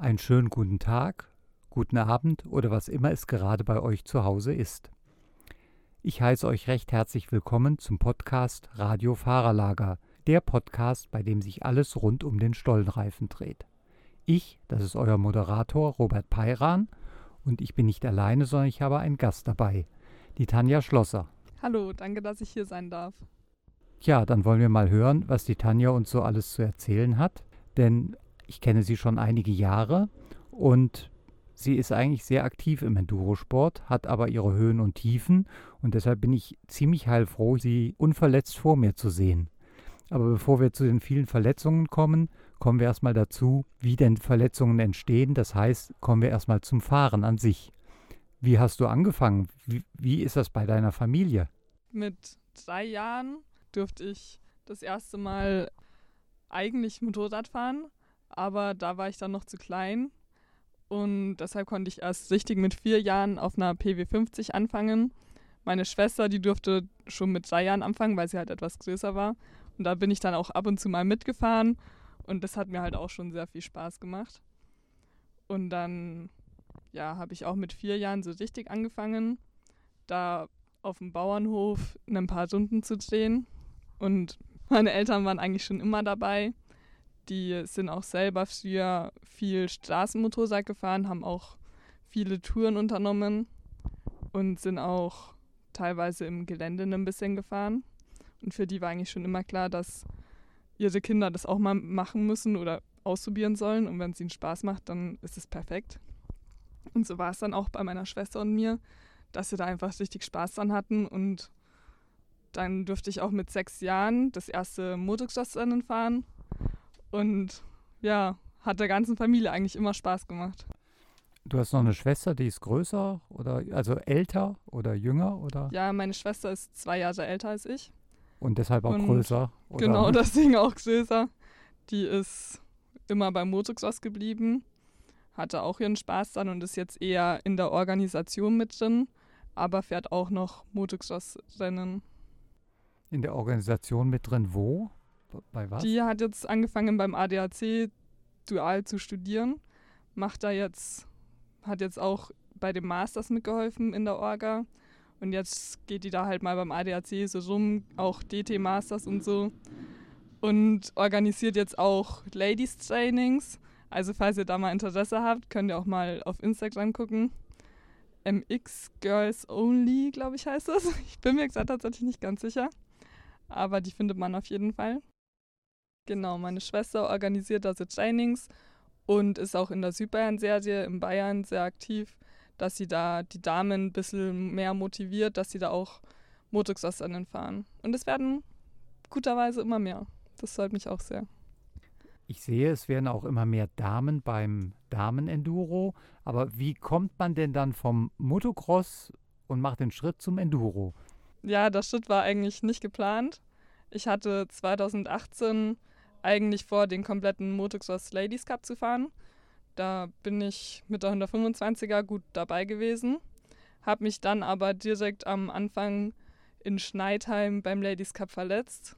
Einen schönen guten Tag, guten Abend oder was immer es gerade bei euch zu Hause ist. Ich heiße euch recht herzlich willkommen zum Podcast Radio Fahrerlager, der Podcast, bei dem sich alles rund um den Stollenreifen dreht. Ich, das ist euer Moderator Robert Peiran und ich bin nicht alleine, sondern ich habe einen Gast dabei, die Tanja Schlosser. Hallo, danke, dass ich hier sein darf. Tja, dann wollen wir mal hören, was die Tanja uns so alles zu erzählen hat, denn ich kenne sie schon einige Jahre und sie ist eigentlich sehr aktiv im Endurosport, hat aber ihre Höhen und Tiefen und deshalb bin ich ziemlich heilfroh, sie unverletzt vor mir zu sehen. Aber bevor wir zu den vielen Verletzungen kommen, kommen wir erstmal dazu, wie denn Verletzungen entstehen. Das heißt, kommen wir erstmal zum Fahren an sich. Wie hast du angefangen? Wie, wie ist das bei deiner Familie? Mit drei Jahren durfte ich das erste Mal eigentlich Motorrad fahren, aber da war ich dann noch zu klein und deshalb konnte ich erst richtig mit vier Jahren auf einer PW50 anfangen. Meine Schwester, die durfte schon mit drei Jahren anfangen, weil sie halt etwas größer war. Und da bin ich dann auch ab und zu mal mitgefahren und das hat mir halt auch schon sehr viel Spaß gemacht. Und dann, ja, habe ich auch mit vier Jahren so richtig angefangen, da auf dem Bauernhof ein paar Stunden zu drehen. Und meine Eltern waren eigentlich schon immer dabei. Die sind auch selber früher viel Straßenmotorrad gefahren, haben auch viele Touren unternommen und sind auch teilweise im Gelände ein bisschen gefahren. Und für die war eigentlich schon immer klar, dass ihre Kinder das auch mal machen müssen oder ausprobieren sollen. Und wenn es ihnen Spaß macht, dann ist es perfekt. Und so war es dann auch bei meiner Schwester und mir, dass wir da einfach richtig Spaß dran hatten. Und dann durfte ich auch mit sechs Jahren das erste Motocross-Rennen fahren und ja, hat der ganzen Familie eigentlich immer Spaß gemacht. Du hast noch eine Schwester, die ist größer oder also älter oder jünger oder? Ja, meine Schwester ist zwei Jahre älter als ich. Und deshalb auch Und größer. Oder? Genau, deswegen auch größer. Die ist immer beim Motocross geblieben, hatte auch ihren Spaß dann und ist jetzt eher in der Organisation mit drin, aber fährt auch noch Motocross-Rennen. In der Organisation mit drin wo? Bei was? Die hat jetzt angefangen beim ADAC dual zu studieren. Macht da jetzt, hat jetzt auch bei dem Masters mitgeholfen in der Orga. Und jetzt geht die da halt mal beim ADAC so rum, auch DT Masters und so. Und organisiert jetzt auch Ladies Trainings. Also falls ihr da mal Interesse habt, könnt ihr auch mal auf Instagram gucken. MX Girls Only, glaube ich, heißt das. Ich bin mir gesagt tatsächlich nicht ganz sicher. Aber die findet man auf jeden Fall. Genau, meine Schwester organisiert also Trainings und ist auch in der Südbayern-Serie in Bayern sehr aktiv, dass sie da die Damen ein bisschen mehr motiviert, dass sie da auch Motocross-Rennen fahren. Und es werden guterweise immer mehr. Das freut mich auch sehr. Ich sehe, es werden auch immer mehr Damen beim Damen-Enduro. Aber wie kommt man denn dann vom Motocross und macht den Schritt zum Enduro? Ja, der Schritt war eigentlich nicht geplant. Ich hatte 2018 eigentlich vor, den kompletten Motocross Ladies Cup zu fahren. Da bin ich mit der 125er gut dabei gewesen, habe mich dann aber direkt am Anfang in Schneidheim beim Ladies Cup verletzt,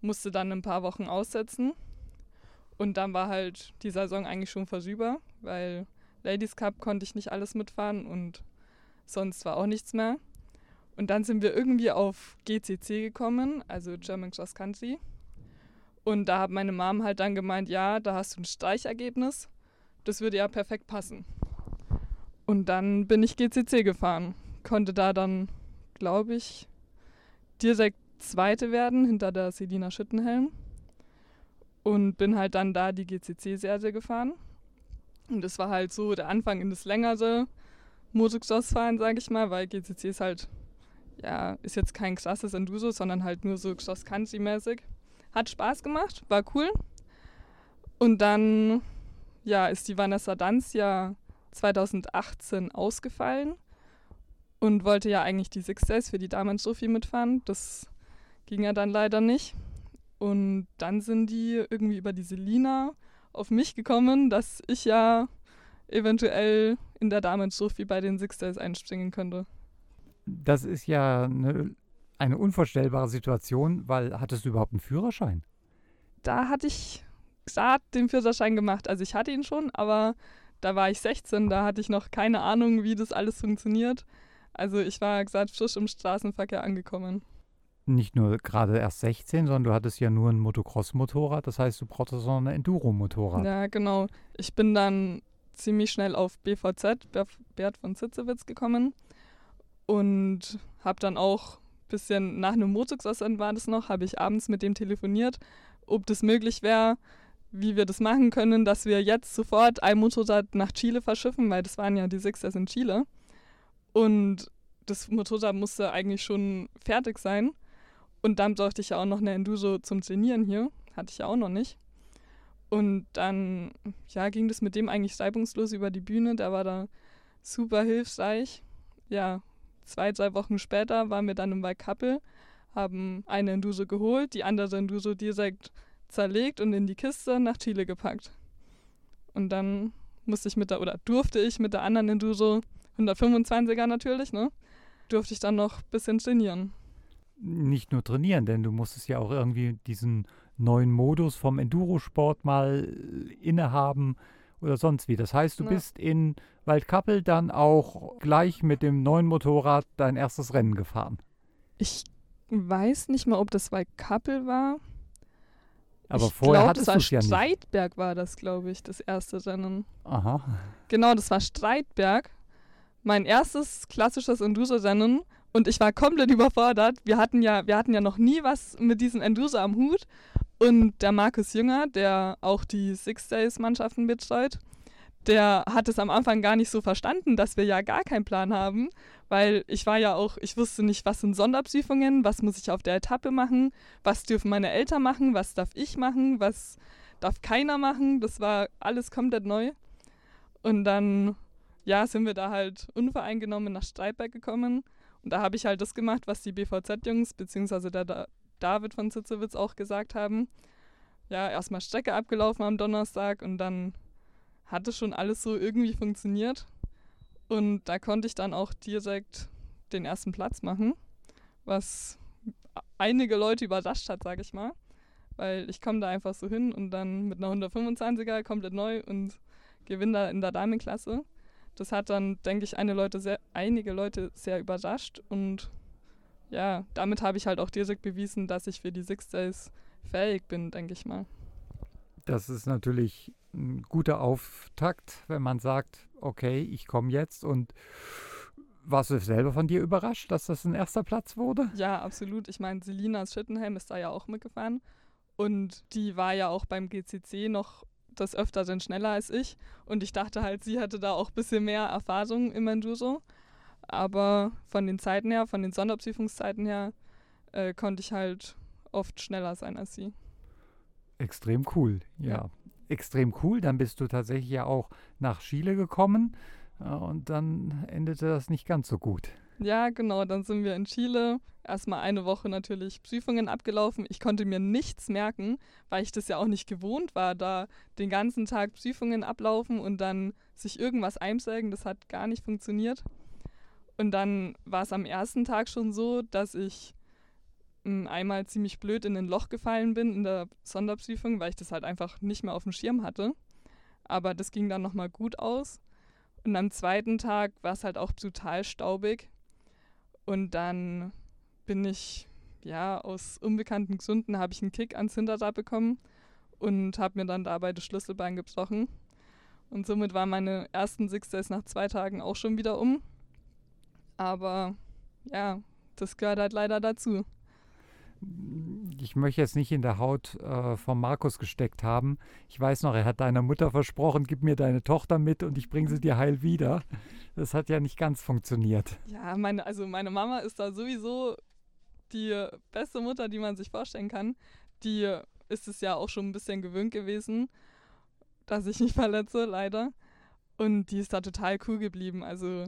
musste dann ein paar Wochen aussetzen und dann war halt die Saison eigentlich schon vorüber, weil Ladies Cup konnte ich nicht alles mitfahren und sonst war auch nichts mehr. Und dann sind wir irgendwie auf GCC gekommen, also German Cross Country. Und da hat meine Mom halt dann gemeint, ja, da hast du ein Streichergebnis. Das würde ja perfekt passen. Und dann bin ich GCC gefahren. Konnte da dann, glaube ich, direkt Zweite werden hinter der Selina Schüttenhelm. Und bin halt dann da die GCC-Serie gefahren. Und das war halt so der Anfang in das längere Motocross-Fahren, sage ich mal, weil GCC ist halt, ja, ist jetzt kein krasses Enduro, sondern halt nur so Cross-Country-mäßig. Hat Spaß gemacht, war cool. Und dann, ja, ist die Vanessa Danz ja 2018 ausgefallen und wollte ja eigentlich die Six Days für die Damen Sophie mitfahren. Das ging ja dann leider nicht. Und dann sind die irgendwie über die Selina auf mich gekommen, dass ich ja eventuell in der Damen Sophie bei den Six Days einspringen könnte. Das ist ja eine eine unvorstellbare Situation, weil hattest du überhaupt einen Führerschein? Da hatte ich gerade den Führerschein gemacht. Also ich hatte ihn schon, aber da war ich 16, da hatte ich noch keine Ahnung, wie das alles funktioniert. Also ich war gesagt frisch im Straßenverkehr angekommen. Nicht nur gerade erst 16, sondern du hattest ja nur ein Motocross-Motorrad, das heißt, du brauchtest auch ein Enduro-Motorrad. Ja, genau. Ich bin dann ziemlich schnell auf BVZ, Bert von Zitzewitz, gekommen und habe dann auch bisschen nach einem Motocross-Rennen war das noch, habe ich abends mit dem telefoniert, ob das möglich wäre, wie wir das machen können, dass wir jetzt sofort ein Motorrad nach Chile verschiffen, weil das waren ja die Sixers in Chile. Und das Motorrad musste eigentlich schon fertig sein. Und dann brauchte ich ja auch noch eine Enduro zum Trainieren hier. Hatte ich ja auch noch nicht. Und dann ja, ging das mit dem eigentlich reibungslos über die Bühne. Der war da super hilfreich. Ja, zwei, drei Wochen später waren wir dann im Waldkappel, haben eine Enduro geholt, die andere Enduro direkt zerlegt und in die Kiste nach Chile gepackt. Und dann musste ich mit der, oder durfte ich mit der anderen Enduro, 125er natürlich, ne, durfte ich dann noch ein bisschen trainieren. Nicht nur trainieren, denn du musstest ja auch irgendwie diesen neuen Modus vom Endurosport mal innehaben oder sonst wie. Das heißt, du ja. bist in Waldkappel dann auch gleich mit dem neuen Motorrad dein erstes Rennen gefahren. Ich weiß nicht mal, ob das Waldkappel war. Aber ich vorher glaub, hattest du es ja nicht. Streitberg war das, glaube ich, das erste Rennen. Aha. Genau, das war Streitberg. Mein erstes klassisches Enduro-Rennen und ich war komplett überfordert. Wir hatten ja, wir hatten ja noch nie was mit diesem Enduro am Hut. Und der Markus Jünger, der auch die Six Days Mannschaften betreut, der hat es am Anfang gar nicht so verstanden, dass wir ja gar keinen Plan haben, weil ich war ja auch, ich wusste nicht, was sind Sonderprüfungen, was muss ich auf der Etappe machen, was dürfen meine Eltern machen, was darf ich machen, was darf keiner machen. Das war alles komplett neu. Und dann, ja, sind wir da halt unvoreingenommen nach Streitberg gekommen. Und da habe ich halt das gemacht, was die BVZ-Jungs, beziehungsweise der David von Zitzewitz auch gesagt haben. Ja, erstmal Strecke abgelaufen am Donnerstag und dann hatte schon alles so irgendwie funktioniert. Und da konnte ich dann auch direkt den ersten Platz machen, was einige Leute überrascht hat, sage ich mal. Weil ich komme da einfach so hin und dann mit einer 125er komplett neu und gewinne da in der Damenklasse. Das hat dann, denke ich, Leute sehr, einige Leute sehr überrascht und ja, damit habe ich halt auch direkt bewiesen, dass ich für die Six Days fähig bin, denke ich mal. Das ist natürlich ein guter Auftakt, wenn man sagt, okay, ich komme jetzt und warst du selber von dir überrascht, dass das ein erster Platz wurde? Ja, absolut. Ich meine, Selina Schittenhelm ist da ja auch mitgefahren und die war ja auch beim GCC noch das Öfteren schneller als ich und ich dachte halt, sie hätte da auch ein bisschen mehr Erfahrung im Enduro. Aber von den Zeiten her, von den Sonderprüfungszeiten her, äh, konnte ich halt oft schneller sein als sie. Extrem cool, ja. ja. Extrem cool. Dann bist du tatsächlich ja auch nach Chile gekommen äh, und dann endete das nicht ganz so gut. Ja, genau. Dann sind wir in Chile. Erstmal eine Woche natürlich Prüfungen abgelaufen. Ich konnte mir nichts merken, weil ich das ja auch nicht gewohnt war, da den ganzen Tag Prüfungen ablaufen und dann sich irgendwas einsägen. Das hat gar nicht funktioniert. Und dann war es am ersten Tag schon so, dass ich einmal ziemlich blöd in ein Loch gefallen bin in der Sonderprüfung, weil ich das halt einfach nicht mehr auf dem Schirm hatte. Aber das ging dann nochmal gut aus. Und am zweiten Tag war es halt auch total staubig. Und dann bin ich, ja, aus unbekannten Gründen habe ich einen Kick ans Hinterrad bekommen und habe mir dann dabei das Schlüsselbein gebrochen. Und somit waren meine ersten Six Days nach zwei Tagen auch schon wieder um. Aber ja, das gehört halt leider dazu ich möchte jetzt nicht in der Haut äh, von Markus gesteckt haben. Ich weiß noch, er hat deiner Mutter versprochen, gib mir deine Tochter mit und ich bringe sie dir heil wieder. Das hat ja nicht ganz funktioniert. Ja, meine, also meine Mama ist da sowieso die beste Mutter, die man sich vorstellen kann. Die ist es ja auch schon ein bisschen gewöhnt gewesen, dass ich mich verletze, leider. Und die ist da total cool geblieben. Also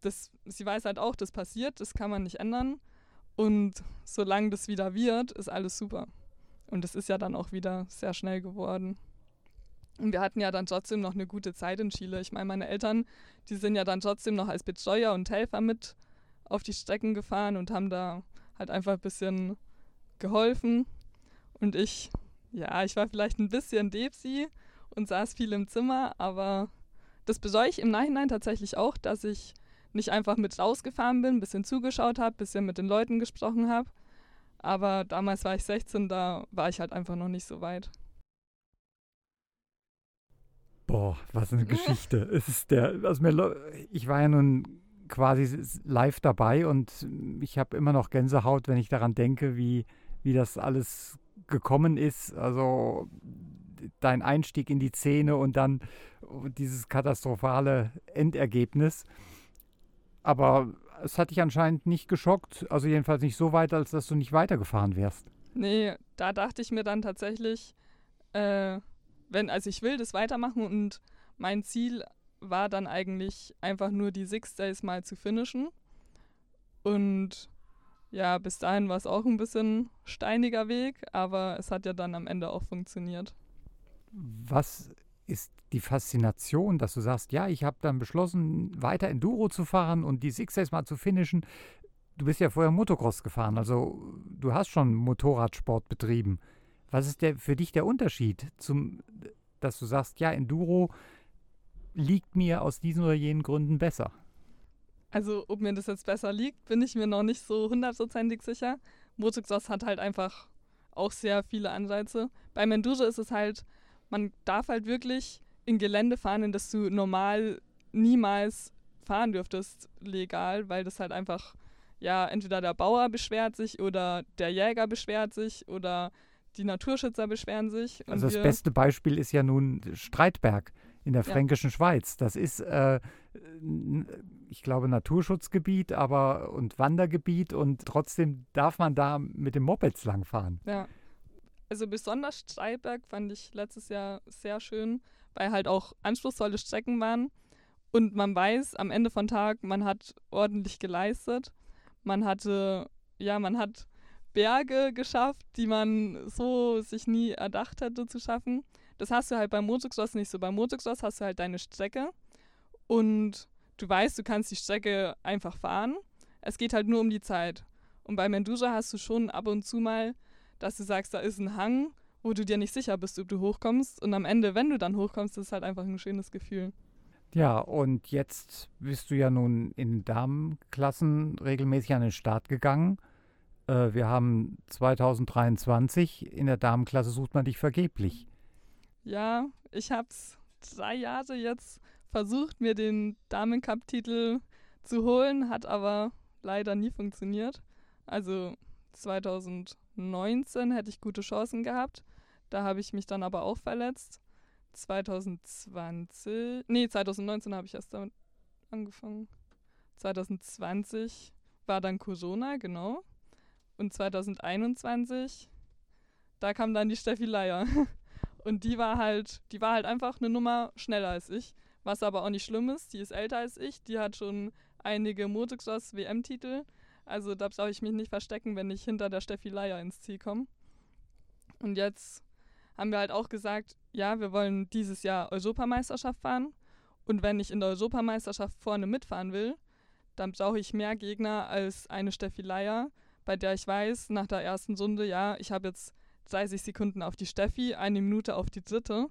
das, sie weiß halt auch, das passiert, das kann man nicht ändern. Und solange das wieder wird, ist alles super. Und es ist ja dann auch wieder sehr schnell geworden. Und wir hatten ja dann trotzdem noch eine gute Zeit in Chile. Ich meine, meine Eltern, die sind ja dann trotzdem noch als Betreuer und Helfer mit auf die Strecken gefahren und haben da halt einfach ein bisschen geholfen. Und ich Ja, ich war vielleicht ein bisschen Depsi und saß viel im Zimmer, aber das bereue ich im Nachhinein tatsächlich auch, dass ich nicht einfach mit rausgefahren bin, ein bisschen zugeschaut habe, ein bisschen mit den Leuten gesprochen habe. Aber damals war ich 16, da war ich halt einfach noch nicht so weit. Boah, was eine Geschichte. es ist der, also mir, ich war ja nun quasi live dabei und ich habe immer noch Gänsehaut, wenn ich daran denke, wie, wie das alles gekommen ist. Also dein Einstieg in die Szene und dann dieses katastrophale Endergebnis. Aber es hat dich anscheinend nicht geschockt, also jedenfalls nicht so weit, als dass du nicht weitergefahren wärst. Nee, da dachte ich mir dann tatsächlich, äh, wenn, also ich will das weitermachen und mein Ziel war dann eigentlich einfach nur die Six Days mal zu finishen. Und ja, bis dahin war es auch ein bisschen steiniger Weg, aber es hat ja dann am Ende auch funktioniert. Was ist die Faszination, dass du sagst, ja, ich habe dann beschlossen, weiter Enduro zu fahren und die Six Days mal zu finishen. Du bist ja vorher Motocross gefahren, also du hast schon Motorradsport betrieben. Was ist der für dich der Unterschied, zum, dass du sagst, ja, Enduro liegt mir aus diesen oder jenen Gründen besser? Also, ob mir das jetzt besser liegt, bin ich mir noch nicht so hundertprozentig sicher. Motocross hat halt einfach auch sehr viele Anreize. Bei Enduro ist es halt, man darf halt wirklich in Gelände fahren, in das du normal niemals fahren dürftest, legal, weil das halt einfach, ja, entweder der Bauer beschwert sich oder der Jäger beschwert sich oder die Naturschützer beschweren sich. also das beste Beispiel ist ja nun Streitberg in der fränkischen ja. Schweiz. Das ist, äh, ich glaube, Naturschutzgebiet aber und Wandergebiet und trotzdem darf man da mit dem Mopeds langfahren. Ja. Also besonders Streitberg fand ich letztes Jahr sehr schön, weil halt auch anspruchsvolle Strecken waren und man weiß am Ende von Tag, man hat ordentlich geleistet. Man hatte, ja, man hat Berge geschafft, die man so sich nie erdacht hätte zu schaffen. Das hast du halt beim Motocross nicht so. Beim Motocross hast du halt deine Strecke und du weißt, du kannst die Strecke einfach fahren. Es geht halt nur um die Zeit. Und beim Enduro hast du schon ab und zu mal, dass du sagst, da ist ein Hang, wo du dir nicht sicher bist, ob du hochkommst. Und am Ende, wenn du dann hochkommst, ist es halt einfach ein schönes Gefühl. Ja, und jetzt bist du ja nun in Damenklassen regelmäßig an den Start gegangen. Äh, wir haben 2023, in der Damenklasse sucht man dich vergeblich. Ja, ich habe es drei Jahre jetzt versucht, mir den Damencup-Titel zu holen, hat aber leider nie funktioniert. Also 2019 hätte ich gute Chancen gehabt. Da habe ich mich dann aber auch verletzt. 2020, nee, 2019 habe ich erst damit angefangen. 2020 war dann Corona, genau. Und 2021, da kam dann die Steffi Leier. Und die war halt, die war halt einfach eine Nummer schneller als ich. Was aber auch nicht schlimm ist, die ist älter als ich, die hat schon einige Motocross WM-Titel. Also da brauche ich mich nicht verstecken, wenn ich hinter der Steffi Leier ins Ziel komme. Und jetzt haben wir halt auch gesagt, ja, wir wollen dieses Jahr Europameisterschaft fahren. Und wenn ich in der Europameisterschaft vorne mitfahren will, dann brauche ich mehr Gegner als eine Steffi Leier, bei der ich weiß, nach der ersten Runde, ja, ich habe jetzt 30 Sekunden auf die Steffi, eine Minute auf die dritte.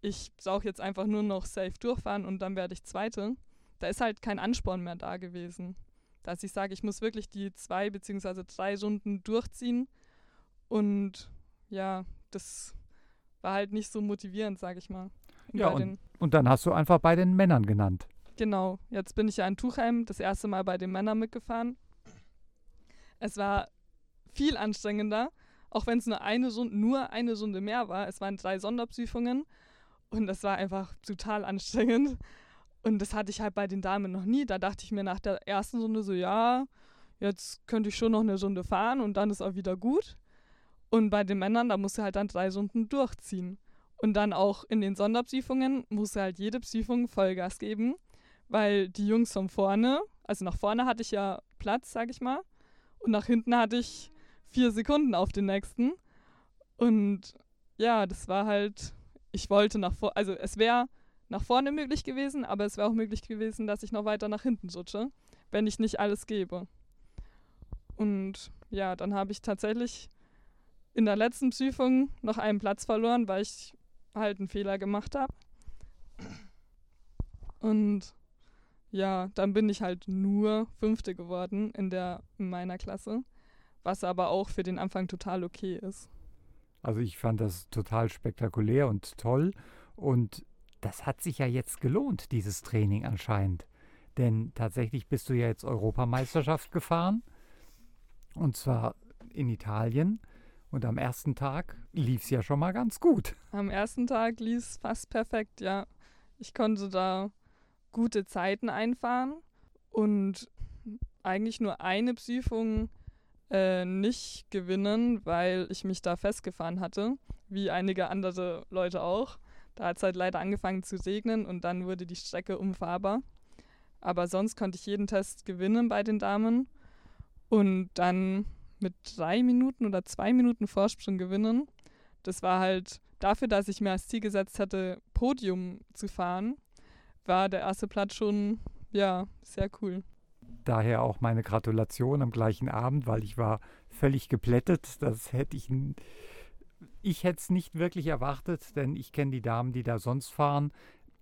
Ich brauche jetzt einfach nur noch safe durchfahren und dann werde ich Zweite. Da ist halt kein Ansporn mehr da gewesen. Dass ich sage, ich muss wirklich die zwei beziehungsweise drei Runden durchziehen. Und ja, das war halt nicht so motivierend, sage ich mal. Ja, und, und dann hast du einfach bei den Männern genannt. Genau, jetzt bin ich ja in Tuchheim das erste Mal bei den Männern mitgefahren. Es war viel anstrengender, auch wenn es nur eine Runde, nur eine Runde mehr war. Es waren drei Sonderprüfungen und das war einfach total anstrengend. Und das hatte ich halt bei den Damen noch nie. Da dachte ich mir nach der ersten Runde so, ja, jetzt könnte ich schon noch eine Runde fahren und dann ist auch wieder gut. Und bei den Männern, da musst du halt dann drei Runden durchziehen. Und dann auch in den Sonderprüfungen musst du halt jede Prüfung Vollgas geben, weil die Jungs von vorne, also nach vorne hatte ich ja Platz, sag ich mal, und nach hinten hatte ich vier Sekunden auf den nächsten. Und ja, das war halt, ich wollte nach vorne, also es wäre nach vorne möglich gewesen, aber es wäre auch möglich gewesen, dass ich noch weiter nach hinten rutsche, wenn ich nicht alles gebe. Und ja, dann habe ich tatsächlich in der letzten Prüfung noch einen Platz verloren, weil ich halt einen Fehler gemacht habe. Und ja, dann bin ich halt nur Fünfte geworden in, der, in meiner Klasse, was aber auch für den Anfang total okay ist. Also ich fand das total spektakulär und toll und das hat sich ja jetzt gelohnt, dieses Training anscheinend. Denn tatsächlich bist du ja jetzt Europameisterschaft gefahren und zwar in Italien. Und am ersten Tag lief es ja schon mal ganz gut. Am ersten Tag lief es fast perfekt, ja. Ich konnte da gute Zeiten einfahren und eigentlich nur eine Prüfung äh, nicht gewinnen, weil ich mich da festgefahren hatte, wie einige andere Leute auch. Da hat es halt leider angefangen zu regnen und dann wurde die Strecke unfahrbar. Aber sonst konnte ich jeden Test gewinnen bei den Damen und dann mit drei Minuten oder zwei Minuten Vorsprung gewinnen. Das war halt dafür, dass ich mir als Ziel gesetzt hatte, Podium zu fahren, war der erste Platz schon, ja, sehr cool. Daher auch meine Gratulation am gleichen Abend, weil ich war völlig geplättet. Das hätte ich, ich hätte es nicht wirklich erwartet, denn ich kenne die Damen, die da sonst fahren,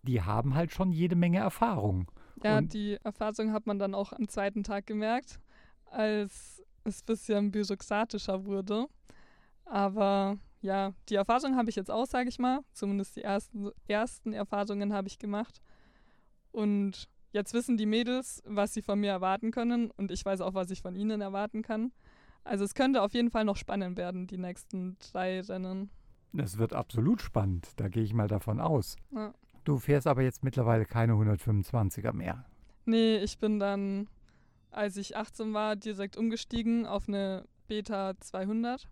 die haben halt schon jede Menge Erfahrung. Ja, Und die Erfahrung hat man dann auch am zweiten Tag gemerkt, als es ein bisschen bürokratischer wurde. Aber ja, die Erfahrung habe ich jetzt auch, sage ich mal. Zumindest die ersten, ersten Erfahrungen habe ich gemacht. Und jetzt wissen die Mädels, was sie von mir erwarten können und ich weiß auch, was ich von ihnen erwarten kann. Also es könnte auf jeden Fall noch spannend werden, die nächsten drei Rennen. Das wird absolut spannend, da gehe ich mal davon aus. Ja. Du fährst aber jetzt mittlerweile keine 125er mehr. Nee, ich bin dann, als ich 18 war, direkt umgestiegen auf eine Beta 200,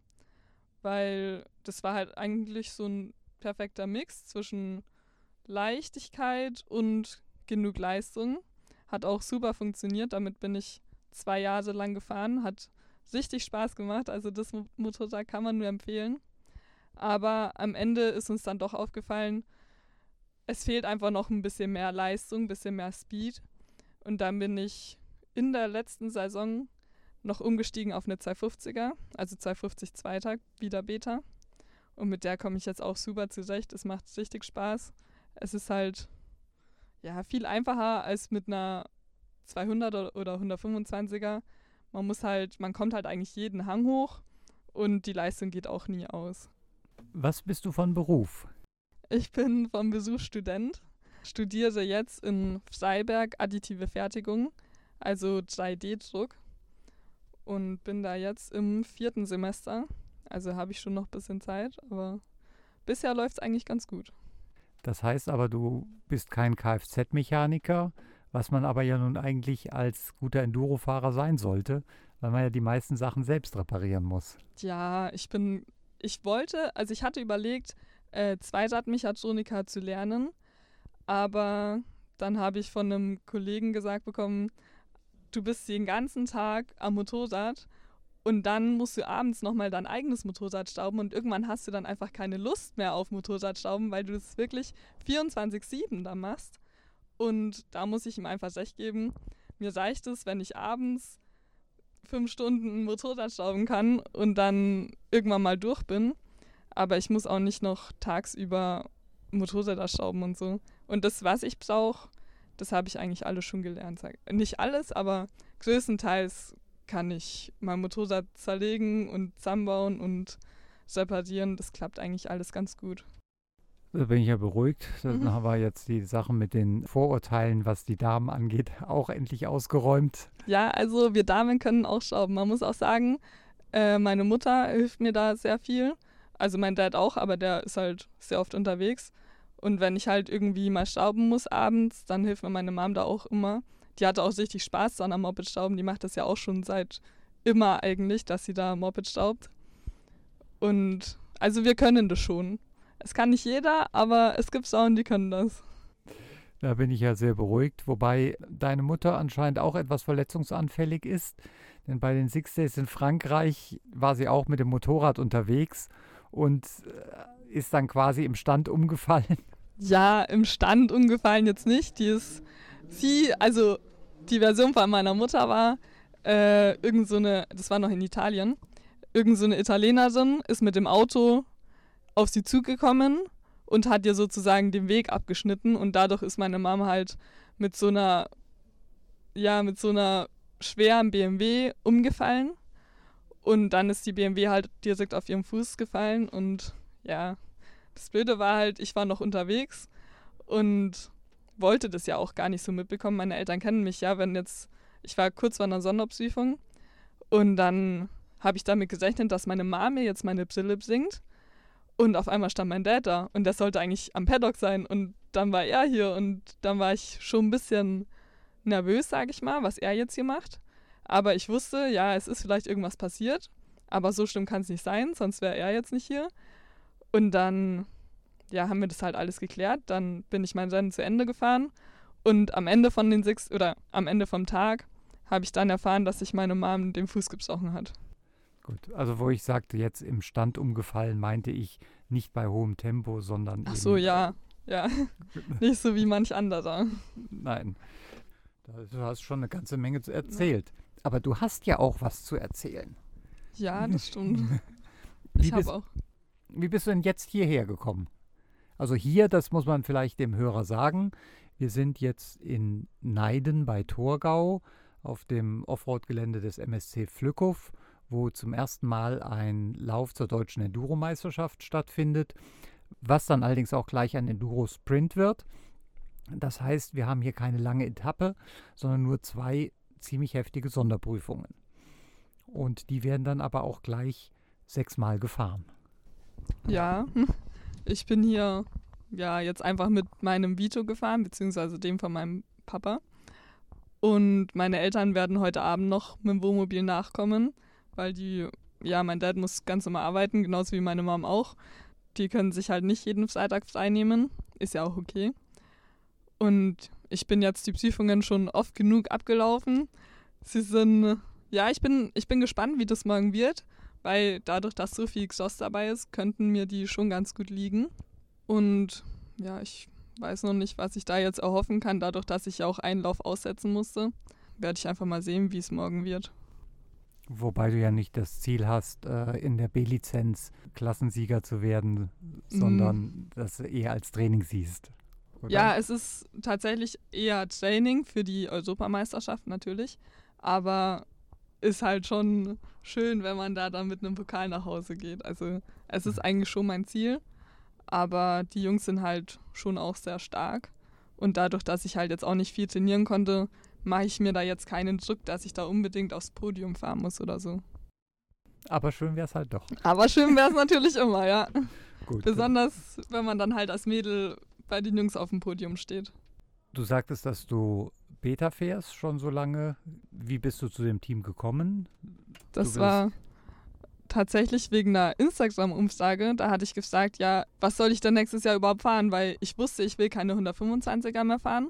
weil das war halt eigentlich so ein perfekter Mix zwischen Leichtigkeit und genug Leistung. Hat auch super funktioniert. Damit bin ich zwei Jahre lang gefahren. Hat richtig Spaß gemacht. Also das Motorrad kann man nur empfehlen. Aber am Ende ist uns dann doch aufgefallen, es fehlt einfach noch ein bisschen mehr Leistung, ein bisschen mehr Speed. Und dann bin ich in der letzten Saison noch umgestiegen auf eine 250er, also 250 Zweiter, wieder Beta. Und mit der komme ich jetzt auch super zurecht. Es macht richtig Spaß. Es ist halt ja, viel einfacher als mit einer 200 oder 125er. Man muss halt, man kommt halt eigentlich jeden Hang hoch und die Leistung geht auch nie aus. Was bist du von Beruf? Ich bin vom Besuch Student, studiere jetzt in Freiberg additive Fertigung, also 3D-Druck und bin da jetzt im vierten Semester. Also habe ich schon noch ein bisschen Zeit, aber bisher läuft es eigentlich ganz gut. Das heißt aber, du bist kein Kfz-Mechaniker, was man aber ja nun eigentlich als guter Enduro-Fahrer sein sollte, weil man ja die meisten Sachen selbst reparieren muss. Ja, ich bin, ich wollte, also ich hatte überlegt, äh, Zweiradmechatroniker zu lernen, aber dann habe ich von einem Kollegen gesagt bekommen, du bist den ganzen Tag am Motorrad und dann musst du abends nochmal dein eigenes Motorrad stauben und irgendwann hast du dann einfach keine Lust mehr auf Motorradstauben, weil du es wirklich 24-7 da machst. Und da muss ich ihm einfach recht geben. Mir reicht es, wenn ich abends fünf Stunden Motorrad stauben kann und dann irgendwann mal durch bin. Aber ich muss auch nicht noch tagsüber Motorräder stauben und so. Und das, was ich brauche, das habe ich eigentlich alles schon gelernt. Nicht alles, aber größtenteils kann ich mein Motorrad zerlegen und zusammenbauen und separieren. Das klappt eigentlich alles ganz gut. Da bin ich ja beruhigt. Dann mhm. haben wir jetzt die Sachen mit den Vorurteilen, was die Damen angeht, auch endlich ausgeräumt. Ja, also wir Damen können auch schrauben. Man muss auch sagen, äh, meine Mutter hilft mir da sehr viel. Also mein Dad auch, aber der ist halt sehr oft unterwegs. Und wenn ich halt irgendwie mal schrauben muss abends, dann hilft mir meine Mom da auch immer die hatte auch richtig Spaß an am Moped stauben. Die macht das ja auch schon seit immer eigentlich, dass sie da Moped staubt. Und also wir können das schon. Es kann nicht jeder, aber es gibt Frauen, die können das. Da bin ich ja sehr beruhigt, wobei deine Mutter anscheinend auch etwas verletzungsanfällig ist. Denn bei den Six Days in Frankreich war sie auch mit dem Motorrad unterwegs und äh, ist dann quasi im Stand umgefallen. Ja, im Stand umgefallen jetzt nicht. Die ist sie, also die Version von meiner Mutter war äh, irgend so eine, das war noch in Italien, irgend so eine Italienerin ist mit dem Auto auf sie zugekommen und hat ihr sozusagen den Weg abgeschnitten. Und dadurch ist meine Mama halt mit so einer ja mit so einer schweren BMW umgefallen. Und dann ist die BMW halt direkt auf ihren Fuß gefallen. Und ja das Blöde war halt ich war noch unterwegs und wollte das ja auch gar nicht so mitbekommen. Meine Eltern kennen mich ja wenn jetzt ich war kurz vor einer Sonderprüfung und dann habe ich damit gerechnet dass meine Mama mir jetzt meine Brille singt und auf einmal stand mein Dad da und der sollte eigentlich am Paddock sein und dann war er hier und dann war ich schon ein bisschen nervös, sage ich mal, was er jetzt hier macht. Aber ich wusste, ja, es ist vielleicht irgendwas passiert, aber so schlimm kann es nicht sein, sonst wäre er jetzt nicht hier. Und dann, ja, haben wir das halt alles geklärt. Dann bin ich mein Rennen zu Ende gefahren und am Ende von den sechs oder am Ende vom Tag habe ich dann erfahren, dass sich meine Mom den Fuß gebrochen hat. Gut, also wo ich sagte, jetzt im Stand umgefallen, meinte ich nicht bei hohem Tempo, sondern. Ach so, ja, ja. nicht so wie manch anderer. Nein. Du hast schon eine ganze Menge erzählt. Aber du hast ja auch was zu erzählen. Ja, das stimmt. ich habe auch. Wie bist du denn jetzt hierher gekommen? Also hier, das muss man vielleicht dem Hörer sagen. Wir sind jetzt in Neiden bei Torgau auf dem Offroad-Gelände des MSC Flückhof wo zum ersten Mal ein Lauf zur deutschen Enduro-Meisterschaft stattfindet, was dann allerdings auch gleich ein Enduro-Sprint wird. Das heißt, wir haben hier keine lange Etappe, sondern nur zwei ziemlich heftige Sonderprüfungen. Und die werden dann aber auch gleich sechsmal gefahren. Ja, ich bin hier ja jetzt einfach mit meinem Vito gefahren, beziehungsweise dem von meinem Papa. Und meine Eltern werden heute Abend noch mit dem Wohnmobil nachkommen weil die, ja, mein Dad muss ganz normal arbeiten, genauso wie meine Mom auch. Die können sich halt nicht jeden Freitag frei nehmen. Ist ja auch okay. Und ich bin jetzt die Prüfungen schon oft genug abgelaufen. Sie sind, ja, ich bin, ich bin gespannt, wie das morgen wird, weil dadurch, dass so viel Exhaust dabei ist, könnten mir die schon ganz gut liegen. Und ja, ich weiß noch nicht, was ich da jetzt erhoffen kann, dadurch, dass ich ja auch einen Lauf aussetzen musste. Werde ich einfach mal sehen, wie es morgen wird. Wobei du ja nicht das Ziel hast, äh, in der B-Lizenz Klassensieger zu werden, sondern mm. das eher als Training siehst. Oder? Ja, es ist tatsächlich eher Training für die Europameisterschaft natürlich, aber ist halt schon schön, wenn man da dann mit einem Pokal nach Hause geht. Also es ist eigentlich schon mein Ziel, aber die Jungs sind halt schon auch sehr stark und dadurch, dass ich halt jetzt auch nicht viel trainieren konnte, mache ich mir da jetzt keinen Druck, dass ich da unbedingt aufs Podium fahren muss oder so. Aber schön wäre es halt doch. Aber schön wäre es natürlich immer, ja. Gut. Besonders, wenn man dann halt als Mädel bei den Jungs auf dem Podium steht. Du sagtest, dass du Beta fährst schon so lange. Wie bist du zu dem Team gekommen? Das war tatsächlich wegen einer Instagram-Umfrage. Da hatte ich gefragt, ja, was soll ich denn nächstes Jahr überhaupt fahren? Weil ich wusste, ich will keine 125er mehr fahren.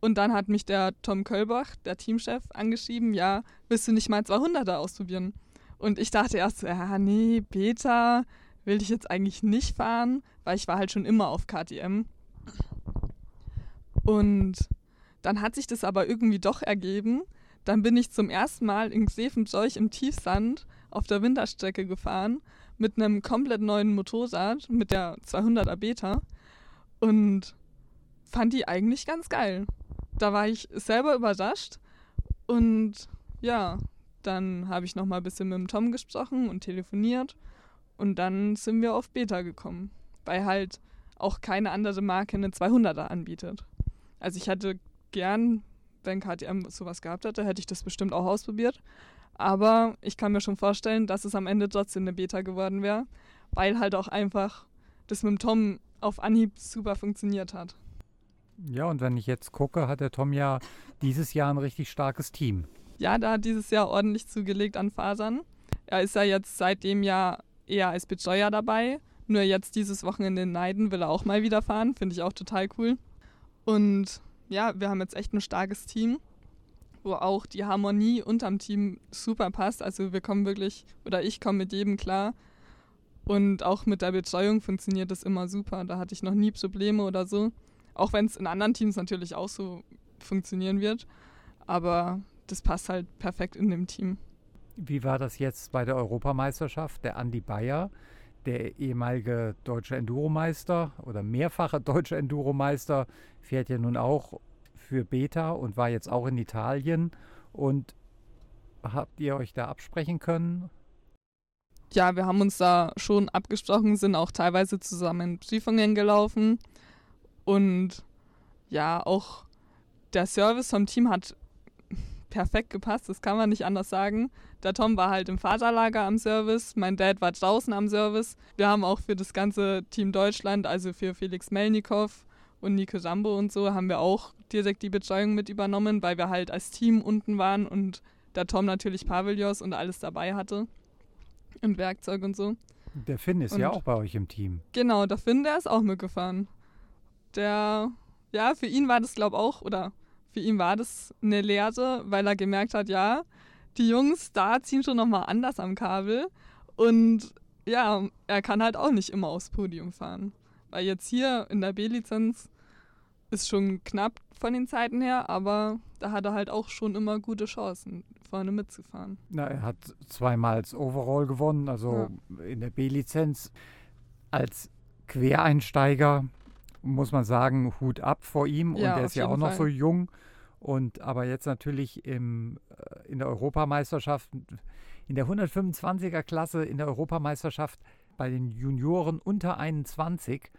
Und dann hat mich der Tom Kölbach, der Teamchef, angeschrieben, ja, willst du nicht mal 200er ausprobieren? Und ich dachte erst, ja, nee, Beta will ich jetzt eigentlich nicht fahren, weil ich war halt schon immer auf KTM. Und dann hat sich das aber irgendwie doch ergeben. Dann bin ich zum ersten Mal in Grevenbroich im Tiefsand auf der Winterstrecke gefahren mit einem komplett neuen Motorrad, mit der 200er Beta und fand die eigentlich ganz geil da war ich selber überrascht. Und ja, dann habe ich noch mal ein bisschen mit dem Tom gesprochen und telefoniert. Und dann sind wir auf Beta gekommen, weil halt auch keine andere Marke eine 200er anbietet. Also ich hätte gern, wenn KTM sowas gehabt hätte, hätte ich das bestimmt auch ausprobiert. Aber ich kann mir schon vorstellen, dass es am Ende trotzdem eine Beta geworden wäre, weil halt auch einfach das mit dem Tom auf Anhieb super funktioniert hat. Ja, und wenn ich jetzt gucke, hat der Tom ja dieses Jahr ein richtig starkes Team. Ja, da hat dieses Jahr ordentlich zugelegt an Fasern. Er ist ja jetzt seit dem Jahr eher als Betreuer dabei. Nur jetzt dieses Wochenende in Neiden will er auch mal wieder fahren. Finde ich auch total cool. Und ja, wir haben jetzt echt ein starkes Team, wo auch die Harmonie unterm Team super passt. Also wir kommen wirklich, oder ich komme mit jedem klar. Und auch mit der Betreuung funktioniert das immer super. Da hatte ich noch nie Probleme oder so. Auch wenn es in anderen Teams natürlich auch so funktionieren wird. Aber das passt halt perfekt in dem Team. Wie war das jetzt bei der Europameisterschaft? Der Andi Bayer, der ehemalige deutsche Enduromeister oder mehrfache deutsche Enduromeister, fährt ja nun auch für Beta und war jetzt auch in Italien. Und habt ihr euch da absprechen können? Ja, wir haben uns da schon abgesprochen, sind auch teilweise zusammen Prüfungen gelaufen. Und ja, auch der Service vom Team hat perfekt gepasst, das kann man nicht anders sagen. Der Tom war halt im Faserlager am Service, mein Dad war draußen am Service. Wir haben auch für das ganze Team Deutschland, also für Felix Melnikow und Nico Sambo und so, haben wir auch direkt die Betreuung mit übernommen, weil wir halt als Team unten waren und der Tom natürlich Pavillons und alles dabei hatte. Im Werkzeug und so. Der Finn ist und ja auch bei euch im Team. Genau, der Finn, der ist auch mitgefahren. Der, ja, für ihn war das, glaube ich, auch, oder für ihn war das eine Lehre, weil er gemerkt hat, ja, die Jungs da ziehen schon nochmal anders am Kabel. Und ja, er kann halt auch nicht immer aufs Podium fahren. Weil jetzt hier in der B-Lizenz ist schon knapp von den Zeiten her, aber da hat er halt auch schon immer gute Chancen, vorne mitzufahren. Na, er hat zweimal das Overall gewonnen, also ja. in der B-Lizenz. Als Quereinsteiger muss man sagen, Hut ab vor ihm. Ja, und er ist ja auch noch Fall. so jung. Und aber jetzt natürlich im, äh, in der Europameisterschaft, in der 125er Klasse in der Europameisterschaft bei den Junioren unter 21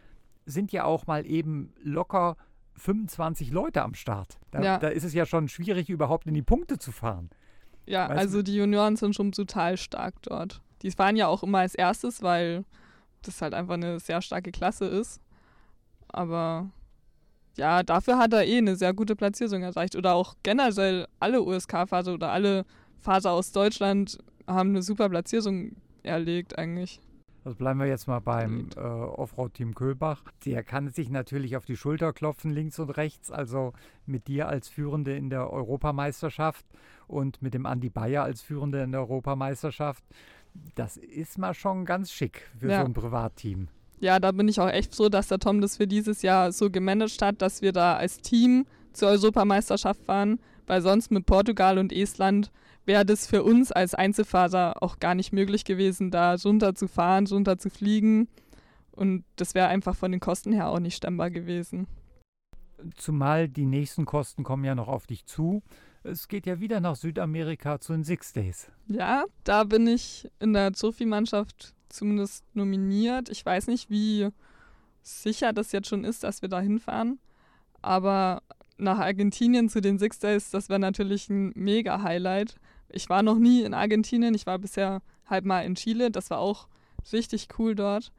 sind ja auch mal eben locker 25 Leute am Start. Da, ja. da ist es ja schon schwierig, überhaupt in die Punkte zu fahren. Ja, weißt also du? die Junioren sind schon total stark dort. Die fahren ja auch immer als erstes, weil das halt einfach eine sehr starke Klasse ist. Aber ja, dafür hat er eh eine sehr gute Platzierung erreicht. Oder auch generell alle USK-Fahrer oder alle Fahrer aus Deutschland haben eine super Platzierung erlegt eigentlich. Also bleiben wir jetzt mal beim äh, Offroad-Team Köhlbach. Der kann sich natürlich auf die Schulter klopfen, links und rechts. Also mit dir als Führende in der Europameisterschaft und mit dem Andi Bayer als Führende in der Europameisterschaft. Das ist mal schon ganz schick für ja. so ein Privatteam ja, da bin ich auch echt froh, dass der Tom das für dieses Jahr so gemanagt hat, dass wir da als Team zur Europameisterschaft fahren, weil sonst mit Portugal und Estland wäre das für uns als Einzelfahrer auch gar nicht möglich gewesen, da runter zu fahren, runter zu fliegen. Und das wäre einfach von den Kosten her auch nicht stemmbar gewesen. Zumal die nächsten Kosten kommen ja noch auf dich zu. Es geht ja wieder nach Südamerika zu den Six Days. Ja, da bin ich in der Sophie-Mannschaft zumindest nominiert. Ich weiß nicht, wie sicher das jetzt schon ist, dass wir da hinfahren. Aber nach Argentinien zu den Six Days, das wäre natürlich ein mega Highlight. Ich war noch nie in Argentinien, ich war bisher halt mal in Chile, das war auch richtig cool dort.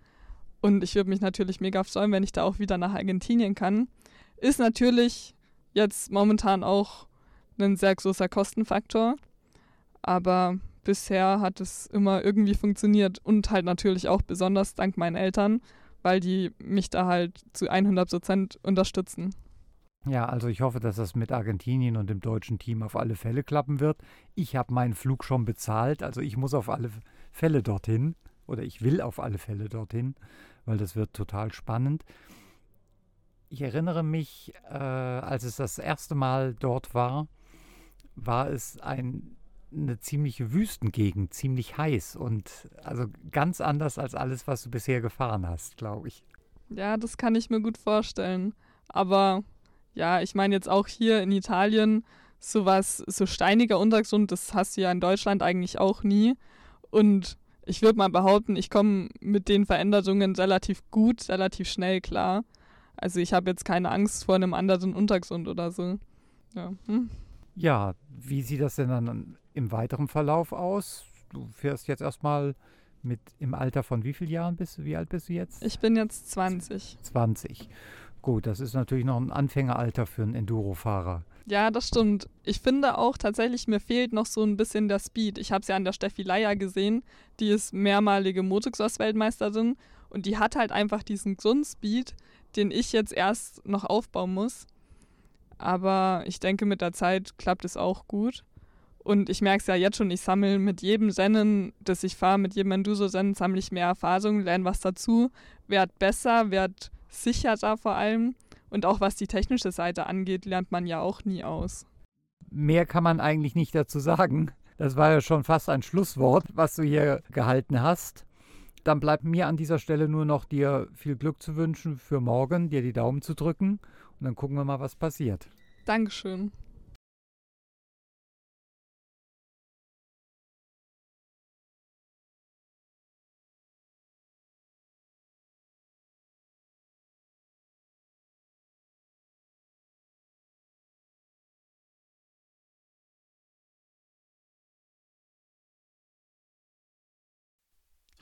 Und ich würde mich natürlich mega freuen, wenn ich da auch wieder nach Argentinien kann. Ist natürlich jetzt momentan auch ein sehr großer Kostenfaktor. Aber bisher hat es immer irgendwie funktioniert und halt natürlich auch besonders dank meinen Eltern, weil die mich da halt zu 100 Prozent unterstützen. Ja, also ich hoffe, dass das mit Argentinien und dem deutschen Team auf alle Fälle klappen wird. Ich habe meinen Flug schon bezahlt, also ich muss auf alle Fälle dorthin oder ich will auf alle Fälle dorthin, weil das wird total spannend. Ich erinnere mich, äh, als es das erste Mal dort war, war es ein eine ziemliche Wüstengegend, ziemlich heiß und also ganz anders als alles, was du bisher gefahren hast, glaube ich. Ja, das kann ich mir gut vorstellen. Aber ja, ich meine jetzt auch hier in Italien, sowas, so steiniger Untergrund, das hast du ja in Deutschland eigentlich auch nie. Und ich würde mal behaupten, ich komme mit den Veränderungen relativ gut, relativ schnell klar. Also ich habe jetzt keine Angst vor einem anderen Untergrund oder so. Ja. Hm. Ja, wie sieht das denn dann im weiteren Verlauf aus? Du fährst jetzt erstmal mit im Alter von wie vielen Jahren bist du? Wie alt bist du jetzt? Ich bin jetzt 20. 20. Gut, das ist natürlich noch ein Anfängeralter für einen Enduro-Fahrer. Ja, das stimmt. Ich finde auch tatsächlich, mir fehlt noch so ein bisschen der Speed. Ich habe es ja an der Steffi Leier gesehen. Die ist mehrmalige Motocross-Weltmeisterin und die hat halt einfach diesen Grundspeed, den ich jetzt erst noch aufbauen muss. Aber ich denke, mit der Zeit klappt es auch gut. Und ich merke es ja jetzt schon, ich sammle mit jedem Rennen, das ich fahre, mit jedem Enduso-Rennen, sammle ich mehr Erfahrung, lerne was dazu, werde besser, werde sicherer vor allem. Und auch was die technische Seite angeht, lernt man ja auch nie aus. Mehr kann man eigentlich nicht dazu sagen. Das war ja schon fast ein Schlusswort, was du hier gehalten hast. Dann bleibt mir an dieser Stelle nur noch dir viel Glück zu wünschen für morgen, dir die Daumen zu drücken und dann gucken wir mal, was passiert. Dankeschön.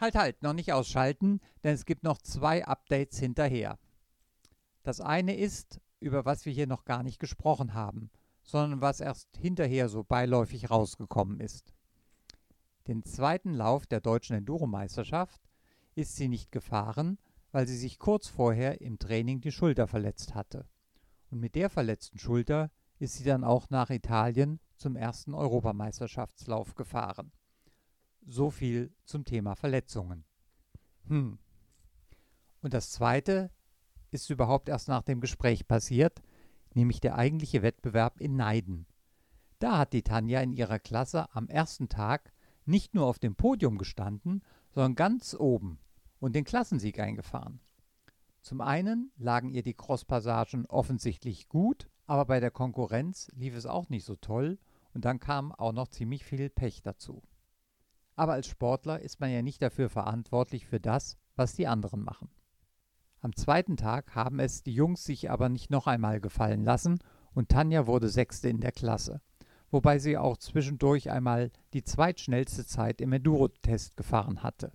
Halt, halt, noch nicht ausschalten, denn es gibt noch zwei Updates hinterher. Das eine ist, über was wir hier noch gar nicht gesprochen haben, sondern was erst hinterher so beiläufig rausgekommen ist. Den zweiten Lauf der deutschen Enduro-Meisterschaft ist sie nicht gefahren, weil sie sich kurz vorher im Training die Schulter verletzt hatte. Und mit der verletzten Schulter ist sie dann auch nach Italien zum ersten Europameisterschaftslauf gefahren. So viel zum Thema Verletzungen. Hm. Und das Zweite ist überhaupt erst nach dem Gespräch passiert, nämlich der eigentliche Wettbewerb in Neiden. Da hat die Tanja in ihrer Klasse am ersten Tag nicht nur auf dem Podium gestanden, sondern ganz oben und den Klassensieg eingefahren. Zum einen lagen ihr die Crosspassagen offensichtlich gut, aber bei der Konkurrenz lief es auch nicht so toll und dann kam auch noch ziemlich viel Pech dazu. Aber als Sportler ist man ja nicht dafür verantwortlich für das, was die anderen machen. Am zweiten Tag haben es die Jungs sich aber nicht noch einmal gefallen lassen und Tanja wurde Sechste in der Klasse, wobei sie auch zwischendurch einmal die zweitschnellste Zeit im Enduro-Test gefahren hatte.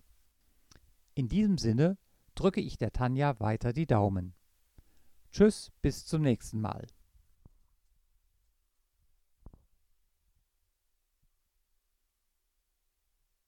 In diesem Sinne drücke ich der Tanja weiter die Daumen. Tschüss, bis zum nächsten Mal.